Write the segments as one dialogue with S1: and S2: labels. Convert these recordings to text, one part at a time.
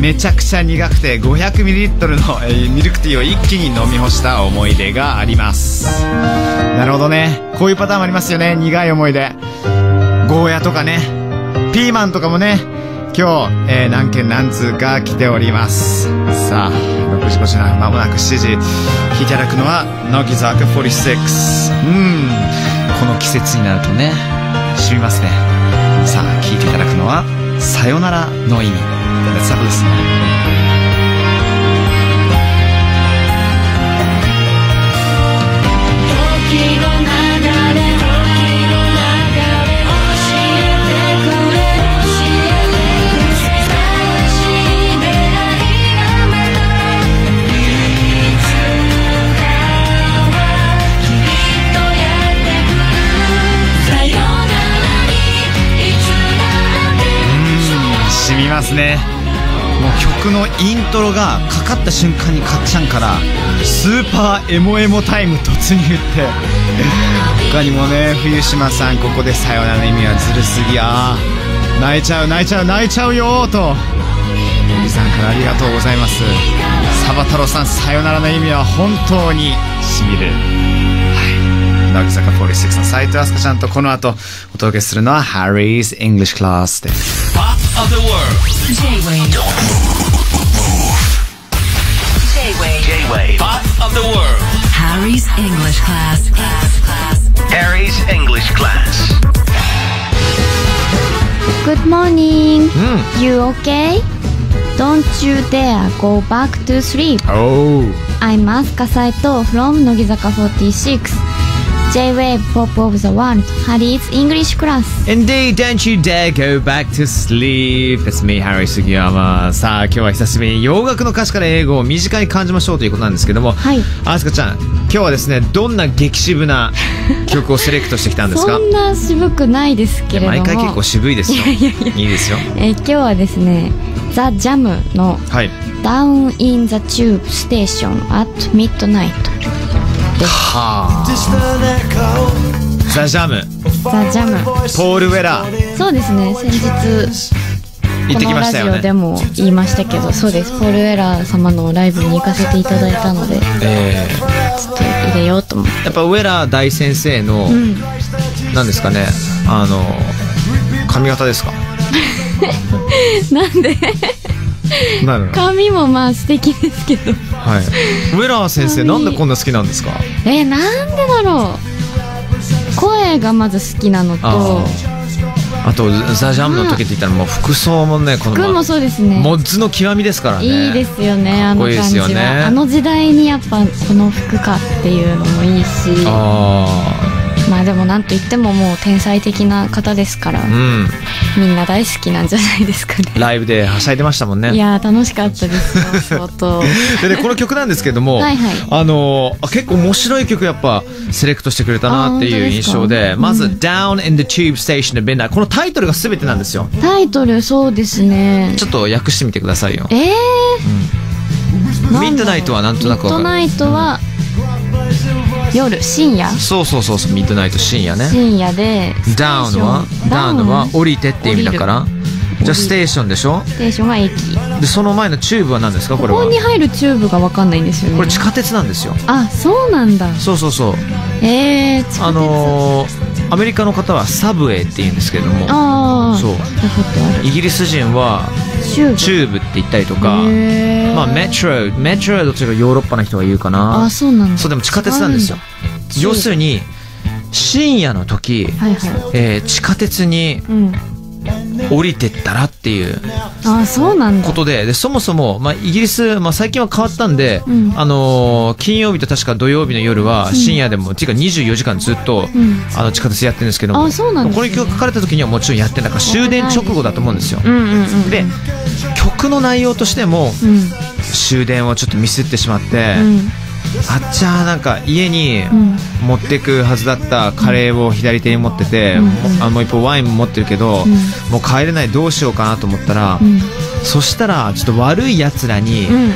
S1: めちゃくちゃ苦くて 500ml の、えーミルクティーを一気に飲み干した思い出があります。なるほどね。こういうパターンもありますよね。苦い思い出。ゴーヤとかね。ピーマンとかもね。今日、えー何件何通か来ております。さあ6時5時な間もなく7時。いていただくのは乃木坂46うん。この季節になるとね染みますね。さあ聞いていただくのは「さよならの意
S2: です
S1: 染みますね。もう曲のイントロがかかった瞬間にかっちゃんからスーパーエモエモタイム突入って他にもね冬島さんここでさよならの意味はずるすぎあー泣いちゃう泣いちゃう泣いちゃうよーと小木さんからありがとうございます。サバ太郎さんさよならの意味は本当にしみる。乃木坂46の斉藤飛鳥ちゃんとこの後お届けするのは Harry's English Class です
S3: Pop of the world.
S2: J-Wave
S4: J-Wave.
S3: J-Wave. Pop of the world.
S4: Harry's English class. Class, class.
S3: Harry's English class.
S5: Good morning. You okay? Don't you dare go back to sleep.
S1: Oh
S5: I'm Asuka Saito from Nogizaka 46. J-Wave Pop of the World, Harry's English class.
S1: Indeed, don't you dare go back to sleep. It's me, Harry 杉山。さあ、今日は久しぶりに洋楽の歌詞から英語を身近に感じましょうということなんですけども、
S5: はい
S1: あすかちゃん、今日はですね、どんな激渋な曲をセレクトしてきたんですか？
S5: そんな渋くないですけれども。
S1: 毎回結構渋いですよ。いいですよ。
S5: えー今日はですね、ザ・ジャムの
S1: はい。
S5: Down in the Tube Station at Midnight
S1: はあ。ザ・ジャム、
S5: ザ・ジャム。
S1: ポール・ウェラー、
S5: そうですね。先日
S1: 行ってきましたよ
S5: ラジオで
S1: ね。
S5: も言いましたけどそうです。ポール・ウェラー様のライブに行かせていただいたのでちょ
S1: え
S5: っと入れようと思って。
S1: ーやっぱウェラー大先生の、
S5: うん。
S1: なんですかね、あの、髪型ですか？
S5: なんで？髪もまあ素敵ですけど。
S1: はい。ウェラー先生、なんでこんな好きなんですか？
S5: えなんでだろう。声がまず好きなのと。
S1: ああ。とザ・ジャムの時って言ったらもう服装もねこの
S5: 服もそうですね。
S1: モッズの極みですからね。
S5: いいですよねあの感じは、
S1: ね。
S5: あの時代にやっぱこの服かっていうのもいいし。
S1: あ
S5: まあでもなんといってももう天才的な方ですから、
S1: あうん。
S5: みんな大好きなんじゃないですかね。
S1: ライブではしゃいでましたもんね。
S5: いやー楽しかったですよ相当。
S1: でねこの曲なんですけども
S5: はいはい。
S1: あの結構面白い曲やっぱセレクトしてくれたなっていう印象でまず
S5: うん「
S1: Down in the Tube Station of Midnight」このタイトルが全てなんですよ。
S5: タイトルそうですね。
S1: ちょっと訳してみてくださいよ。
S5: えー？なん。
S1: ミッドナイトはなんとなくわかる。
S5: ミッドナイトは夜深夜。
S1: そうそうそうそうミッドナイト深夜ね。
S5: 深夜で
S1: ダウンはダウンは降りてって意味だから。じゃあステーションでしょ？
S5: ステーションは駅。
S1: でその前のチューブは何ですか？これは。
S5: ここに入るチューブが分かんないんですよね。
S1: これ地下鉄なんですよ。
S5: あそうなんだ。
S1: そうそうそう。
S5: えー、地下鉄
S1: あのーアメリカの方は subway って言うんですけれども。
S5: ああ
S1: そう。イギリス人は tube。tube って言ったりとか。まあ metro metro はどちらかヨーロッパの人が言うかな。
S5: あそうなんだ。
S1: そうでも地下鉄なんですよ。要するに深夜の時、
S5: はいはい。
S1: えー地下鉄に
S5: うん
S1: 降りてったらっていう
S5: あそうなんだ。
S1: ことででそもそも、まあ、イギリス、まあ、最近は変わったんで、
S5: うん。
S1: あのー金曜日と確か土曜日の夜は深夜でも、っていうか24時間ずっと、
S5: うん。
S1: あの地下鉄やってるんですけども
S5: あそうなんね。
S1: この曲書かれた時にはもちろんやってなんか終電直後だと思うんですよ。
S5: うんうんうん。
S1: で曲の内容としても
S5: うん。
S1: 終電をちょっとミスってしまって、
S5: うん
S1: あっちゃーなんか家に
S5: ん。
S1: 持ってくはずだったカレーを左手に持ってて、
S5: うん。
S1: もあもう一方ワインも持ってるけど、
S5: ん。
S1: もう帰れないどうしようかなと思ったら、
S5: うん。
S1: そしたらちょっと悪い奴らに
S5: うん。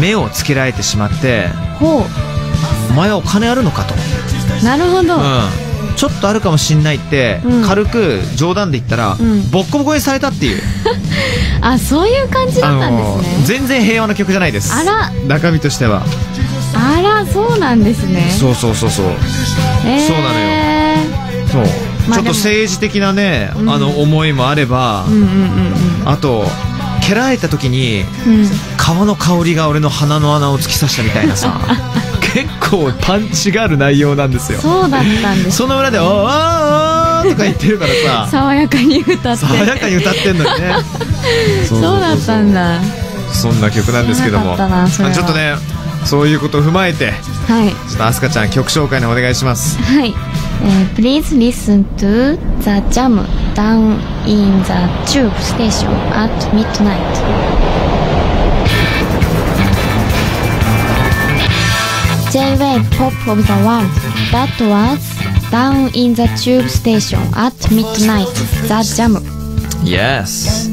S1: 目をつけられてしまって
S5: ほ「
S1: お前はお金あるのか?」と、
S5: うなるほど、
S1: うん、ちょっとあるかもしんないって、
S5: うん。
S1: 軽く冗談で言ったら、
S5: ん。
S1: ボッコボコにされたっていう、
S5: あそういう感じだったんですね。
S1: 全然平和な曲じゃないです。
S5: あら。
S1: 中身としては
S5: あらそうなんですね。
S1: そうそうそうそう。
S5: えー。
S1: そうなのよ。そう、
S5: まあ
S1: ちょっと政治的なね、
S5: うん。
S1: あの思いもあれば、
S5: うんうんうん
S1: あと蹴られた時に
S5: うん。うん
S1: 皮の香りが俺の鼻の穴を突き刺したみたいなさ 結構パンチがある内容なんですよ。
S5: そうだったんです。
S1: その裏で「おーおーおーとか言ってるからさ。
S5: 爽やかに歌って。
S1: 爽やかに歌ってんのにね。
S5: そうだったんだ。
S1: そんな曲なんですけども。ちょっとねそういうことを踏まえて
S5: はい
S1: ちょっとアスカちゃん曲紹介のお願いします
S5: はい、えー Please listen to the jam down in the tube station at midnight J-Wave Pop of the World That was down in the tube station at midnight The Jam
S1: Yes.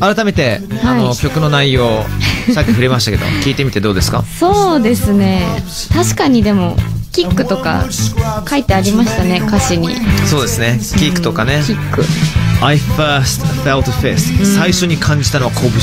S1: 改めて、あの
S5: はい。
S1: 曲の内容さっき触れましたけど聞いてみてどうですか？
S5: そうですね。確かにでもキックとか書いてありましたね歌詞に。
S1: そうですね。キックとかね。
S5: キック。
S1: I first felt fist、最初に感じたのは拳。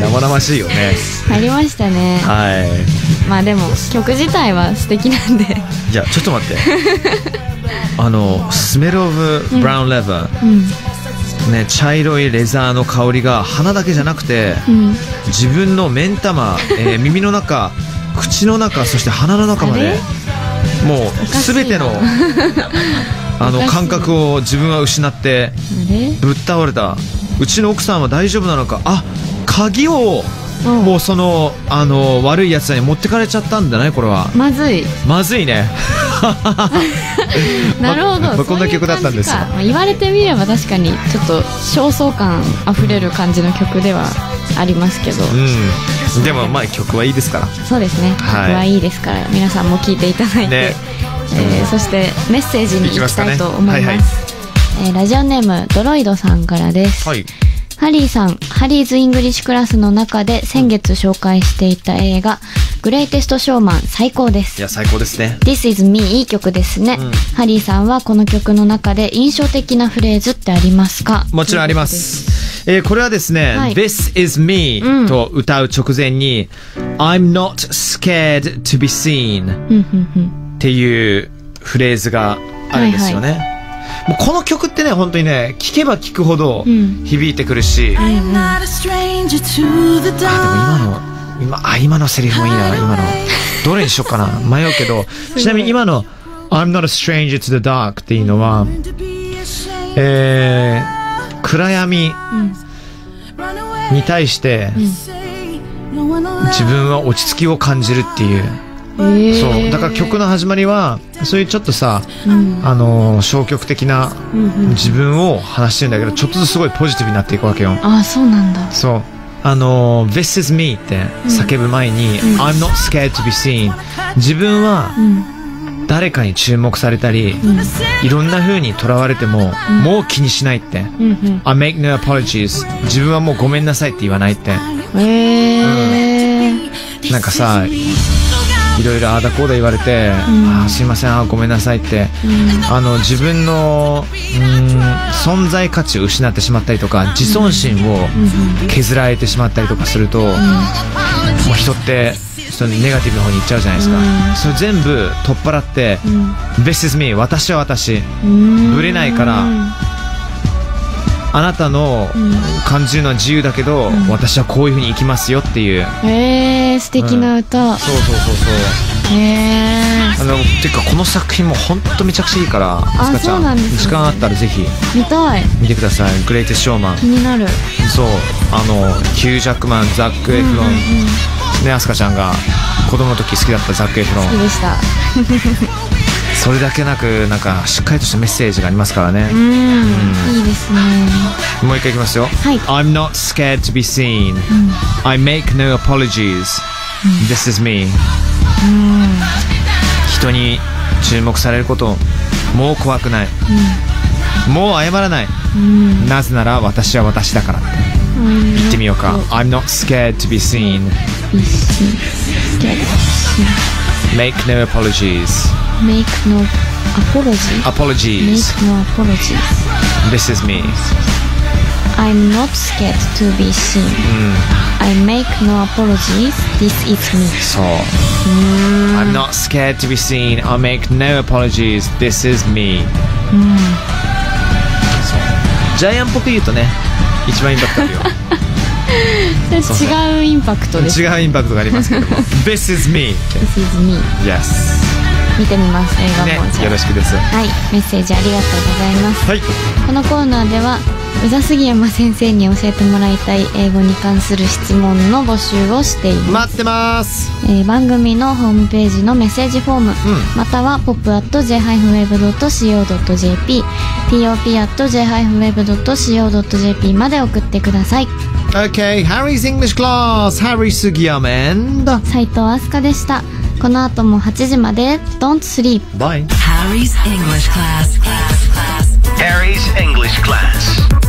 S1: 生々しいよね。
S5: ありましたね。
S1: はい。
S5: まあでも曲自体は素敵なんで。
S1: いやちょっと待って あのスメル・オブ・ブラウン・レバー、
S5: うん。
S1: ね、茶色いレザーの香りが鼻だけじゃなくて
S5: うん。
S1: 自分の目ん玉、えー 耳の中口の中そして鼻の中までもう全ての あの感覚を自分は失ってぶっ倒れた。うちの奥さんは大丈夫なのか。あ鍵を
S5: うん。
S1: もうそのあの悪いやつらに持ってかれちゃったんだねこれは。
S5: まずい。
S1: まずいね
S5: なるほど、
S1: まあこんな曲だったんですよ。
S5: まあ言われてみれば確かにちょっと焦燥感あふれる感じの曲ではありますけど、
S1: うん。でもまあ曲はいいですから。
S5: そうですね。曲
S1: はい。
S5: はいいですから、皆さんも聴いていただいて、
S1: ね。
S5: えーそしてメッセージに行きたいと思います。えーラジオネームドロイドさんからです、
S1: はい。
S5: ハリーさん、 Harry's English Class の中で先月紹介していた映画、グレイテスト・ショーマン最高です
S1: い。や最高ですね
S5: This is me いい曲ですね、
S1: うん
S5: ハリーさんはこの曲の中で印象的なフレーズってありますか？
S1: もちろんありま。す。えーこれはですね、
S5: はい
S1: This is me、
S5: うん
S1: と歌う直前に I'm not scared to be seen っていうフレーズがあるんですよね。もうこの曲ってね、本当にね、聴けば聴くほど
S5: うん
S1: 響いてくるし、
S2: to the
S1: あ、で.も今の、今、あ、今のセリフもいいな、今の。どれにしようかな。迷うけど、ちなみに今の I'm not a stranger to the dark っていうのは.えー、暗闇.に対して、
S2: one will
S1: 自分は落ち着きを感じるっていう。
S5: えー
S1: そう。だから曲の始まりは、そういうちょっとさ、
S5: うん
S1: あのー消極的な
S5: うんうん
S1: 自分を話してるんだけど、ちょっとずつすごいポジティブになっていくわけよ。
S5: あそうなんだ
S1: そう。あのー This is me って叫ぶ前に、I'm not scared to be seen 自分は
S5: うん。
S1: 誰かに注目されたり、いろんな風にとらわれても、もう気にしないって。
S5: うん
S1: I make no apologies 自分はもうごめんなさいって言わないって。
S5: うん。えー
S1: なんかさ、いろいろああだこうだ言われて、あーすいません、あーごめんなさいって、あの、自分の、うーん、存在価値を失ってしまったりとか、自尊心を削られてしまったりとかすると、もう人って、そのネガティブの方に行っちゃうじゃないですか。それ全部取っ払って、This is me 私は私。
S5: うん。
S1: ぶれないから、あなたの感じるのは自由だけど、私はこういう風に生きますよっていう。
S5: えー、素敵な歌、
S1: そうそうそうそう。
S5: え
S1: あのてかこの作品も本当めちゃくちゃいいからあちゃ
S5: そうなんですね。
S1: 時間あったらぜひ。
S5: ー、見たい。
S1: 見てください「グレイテスト・ショーマン
S5: 気」になる。
S1: そう。あのヒュー・ジャックマンザック・エフロン、ねあすかちゃんが子供の時好きだったザック・エフロン
S5: 好きでした
S1: それだけなくなんかしっかりとしたメッセージがありますからね。
S5: うん。いいですね。
S1: もう一回いきますよ、
S5: はい。
S1: I'm not scared to be seen、I make no apologies、This is me、人に注目されることもう怖くない、もう謝らない、なぜなら私は私だからって。言ってみようか。I'm not scared to be seen Make no apologies
S5: make no apology
S1: Apologies.
S5: make no apologies
S1: This is me.
S5: I'm not scared to be seen I make no apologies this is me
S1: そう。I'm not scared to be seen. I'll make no apologies. This is me. そう。ジャイアンっぽく言うとね、一番インパクトあるよ。
S5: 違うインパクトです
S1: 違うインパクトがありますけども。This is me.
S5: This is me
S1: Yes.
S5: 見てみます映画も、
S1: ねよろしくです。
S5: はいメッセージありがとうございます
S1: はい。
S5: このコーナーでは宇佐杉山先生に教えてもらいたい英語に関する質問の募集をしています、
S1: 待ってます。
S5: えー番組のホームページのメッセージフォーム、または pop.j-wave.co.jp pop.j-wave.co.jp まで送ってください
S1: Okay, Harry's English class. Harry Sugiyama and...
S5: 斉藤飛鳥でしたこの後も8時まで Don't sleep
S1: Bye.
S3: Harry's English class.
S1: Harry's English class.